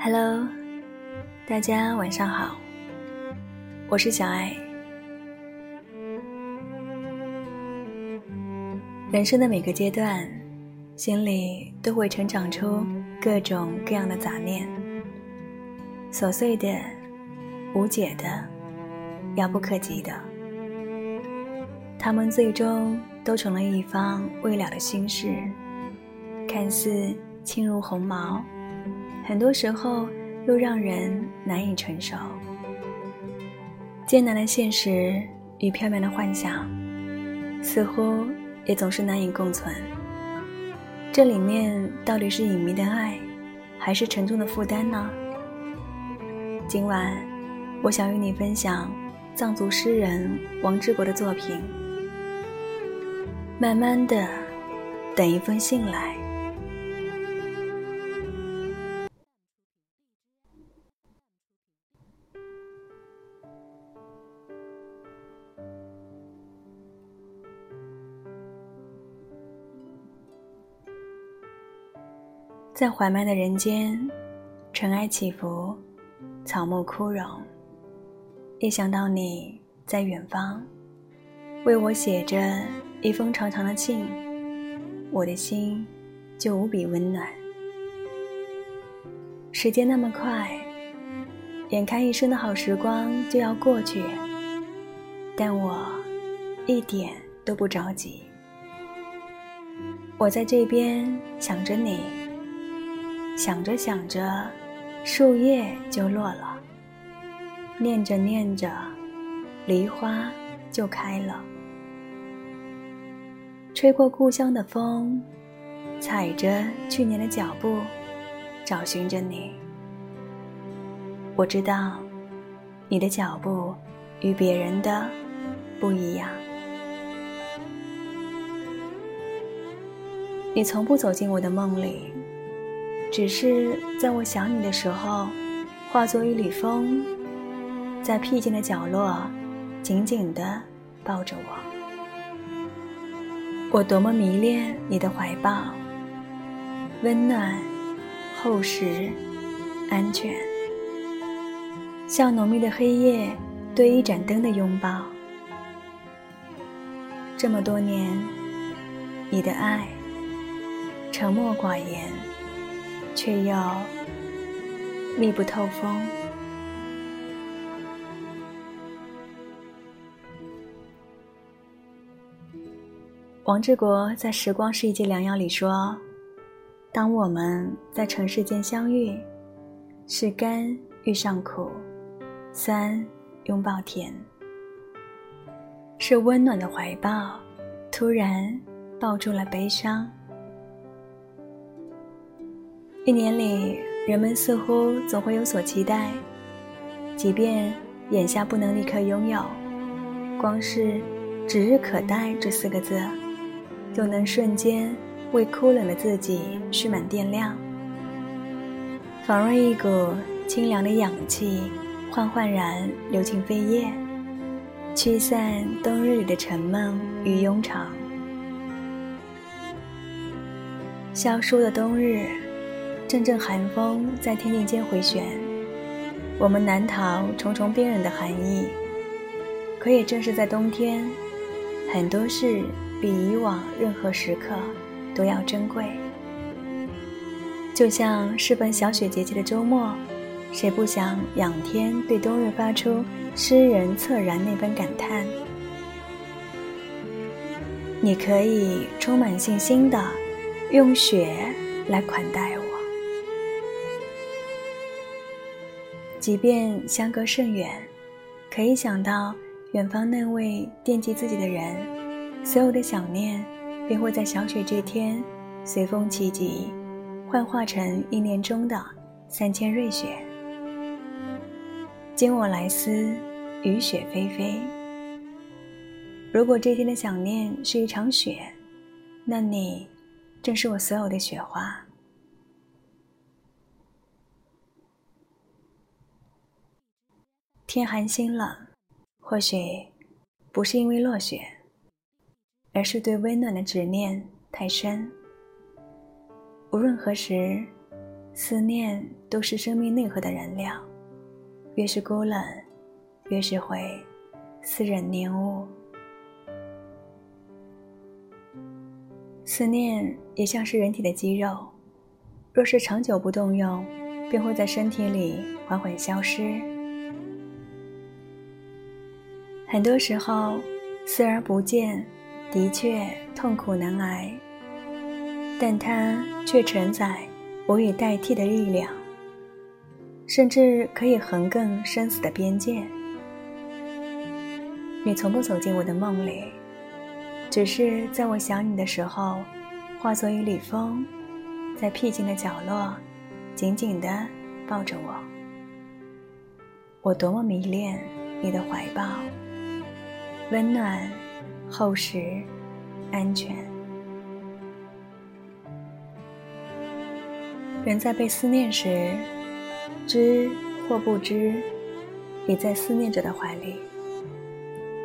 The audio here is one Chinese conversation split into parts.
Hello，大家晚上好，我是小爱。人生的每个阶段，心里都会成长出各种各样的杂念，琐碎的、无解的、遥不可及的，他们最终都成了一方未了的心事，看似轻如鸿毛。很多时候又让人难以承受，艰难的现实与飘渺的幻想，似乎也总是难以共存。这里面到底是隐秘的爱，还是沉重的负担呢？今晚，我想与你分享藏族诗人王志国的作品。慢慢的，等一封信来。在缓慢的人间，尘埃起伏，草木枯荣。一想到你在远方，为我写着一封长长的信，我的心就无比温暖。时间那么快，眼看一生的好时光就要过去，但我一点都不着急。我在这边想着你。想着想着，树叶就落了；念着念着，梨花就开了。吹过故乡的风，踩着去年的脚步，找寻着你。我知道，你的脚步与别人的不一样。你从不走进我的梦里。只是在我想你的时候，化作一缕风，在僻静的角落，紧紧地抱着我。我多么迷恋你的怀抱，温暖、厚实、安全，像浓密的黑夜对一盏灯的拥抱。这么多年，你的爱，沉默寡言。却又密不透风。王志国在《时光是一剂良药》里说：“当我们在尘世间相遇，是甘遇上苦，酸拥抱甜，是温暖的怀抱突然抱住了悲伤。”一年里，人们似乎总会有所期待，即便眼下不能立刻拥有，光是“指日可待”这四个字，就能瞬间为枯冷的自己蓄满电量，仿若一股清凉的氧气，缓缓然流进肺叶，驱散冬日里的沉闷与庸常。萧疏的冬日。阵阵寒风在天地间回旋，我们难逃重重冰冷的寒意。可也正是在冬天，很多事比以往任何时刻都要珍贵。就像是本小雪节气的周末，谁不想仰天对冬日发出诗人恻然那般感叹？你可以充满信心的用雪来款待我。即便相隔甚远，可以想到远方那位惦记自己的人，所有的想念便会在小雪这天随风起集，幻化成一年中的三千瑞雪。今我来思，雨雪霏霏。如果这天的想念是一场雪，那你正是我所有的雪花。天寒心冷，或许不是因为落雪，而是对温暖的执念太深。无论何时，思念都是生命内核的燃料。越是孤冷，越是会思人念物。思念也像是人体的肌肉，若是长久不动用，便会在身体里缓缓消失。很多时候，视而不见，的确痛苦难挨，但它却承载无以代替的力量，甚至可以横亘生死的边界。你从不走进我的梦里。只是在我想你的时候，化作一缕风，在僻静的角落，紧紧地抱着我。我多么迷恋你的怀抱，温暖、厚实、安全。人在被思念时，知或不知，也在思念者的怀里。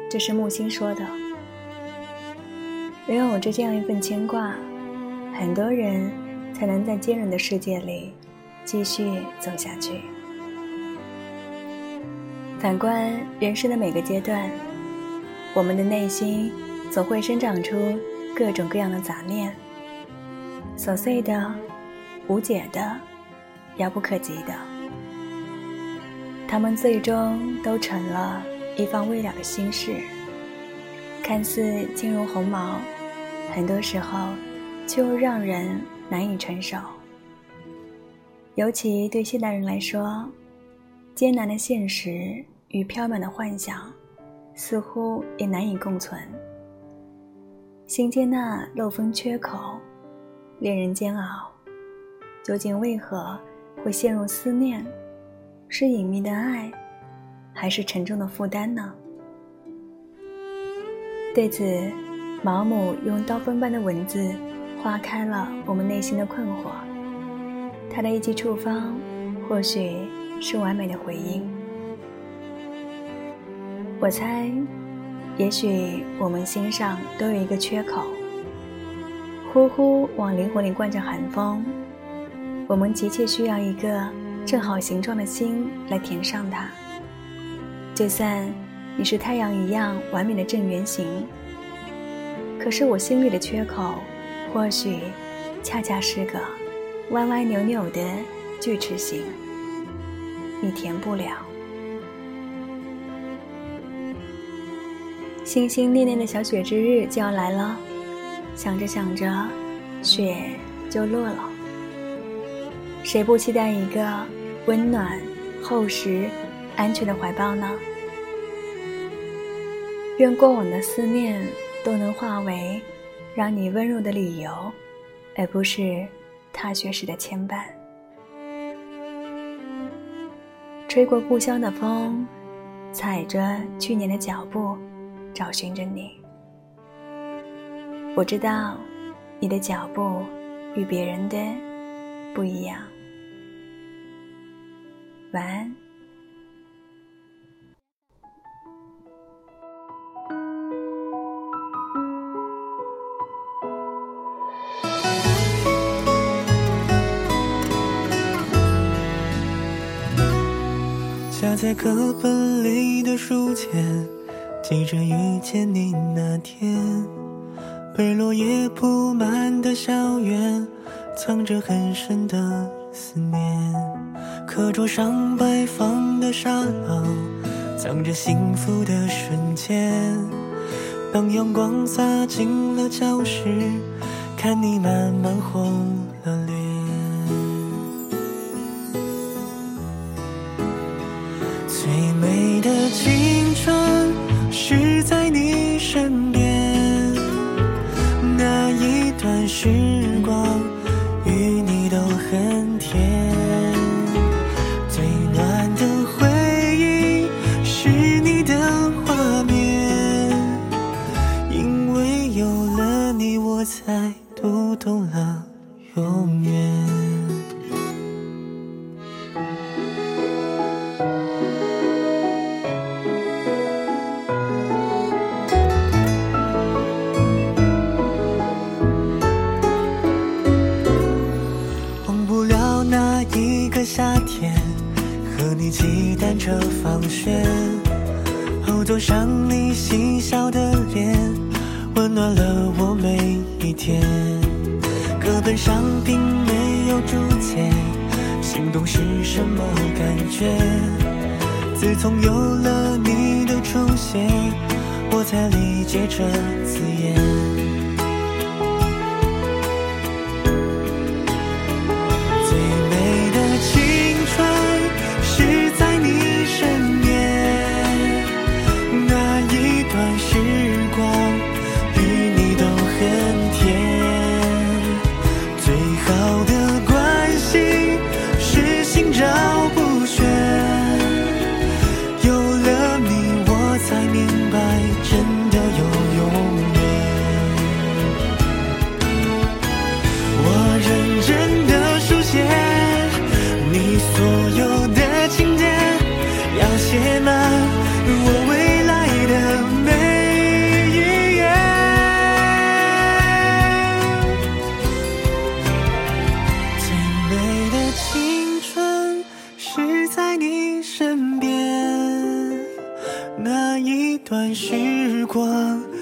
这是木心说的。拥有着这样一份牵挂，很多人才能在坚韧的世界里继续走下去。反观人生的每个阶段，我们的内心总会生长出各种各样的杂念，琐碎的、无解的、遥不可及的，他们最终都成了一方未了的心事。看似轻如鸿毛，很多时候却又让人难以承受。尤其对现代人来说，艰难的现实与飘渺的幻想，似乎也难以共存。心间那漏风缺口，令人煎熬，究竟为何会陷入思念？是隐秘的爱，还是沉重的负担呢？对此，毛姆用刀锋般的文字划开了我们内心的困惑。他的一记处方，或许是完美的回应。我猜，也许我们心上都有一个缺口，呼呼往灵魂里灌着寒风。我们急切需要一个正好形状的心来填上它。就算。你是太阳一样完美的正圆形，可是我心里的缺口，或许恰恰是个歪歪扭扭的锯齿形，你填不了。心心念念的小雪之日就要来了，想着想着，雪就落了。谁不期待一个温暖、厚实、安全的怀抱呢？愿过往的思念都能化为让你温柔的理由，而不是踏雪时的牵绊。吹过故乡的风，踩着去年的脚步，找寻着你。我知道，你的脚步与别人的不一样。晚安。夹在课本里的书签，记着遇见你那天。被落叶铺满的校园，藏着很深的思念。课桌上摆放的沙漏，藏着幸福的瞬间。当阳光洒进了教室，看你慢慢红面忘不了那一个夏天和你骑单车放学后座上你嬉笑的脸温暖了我每一天。上并没有注解，心动是什么感觉？自从有了你的出现，我才理解这字眼。段时光。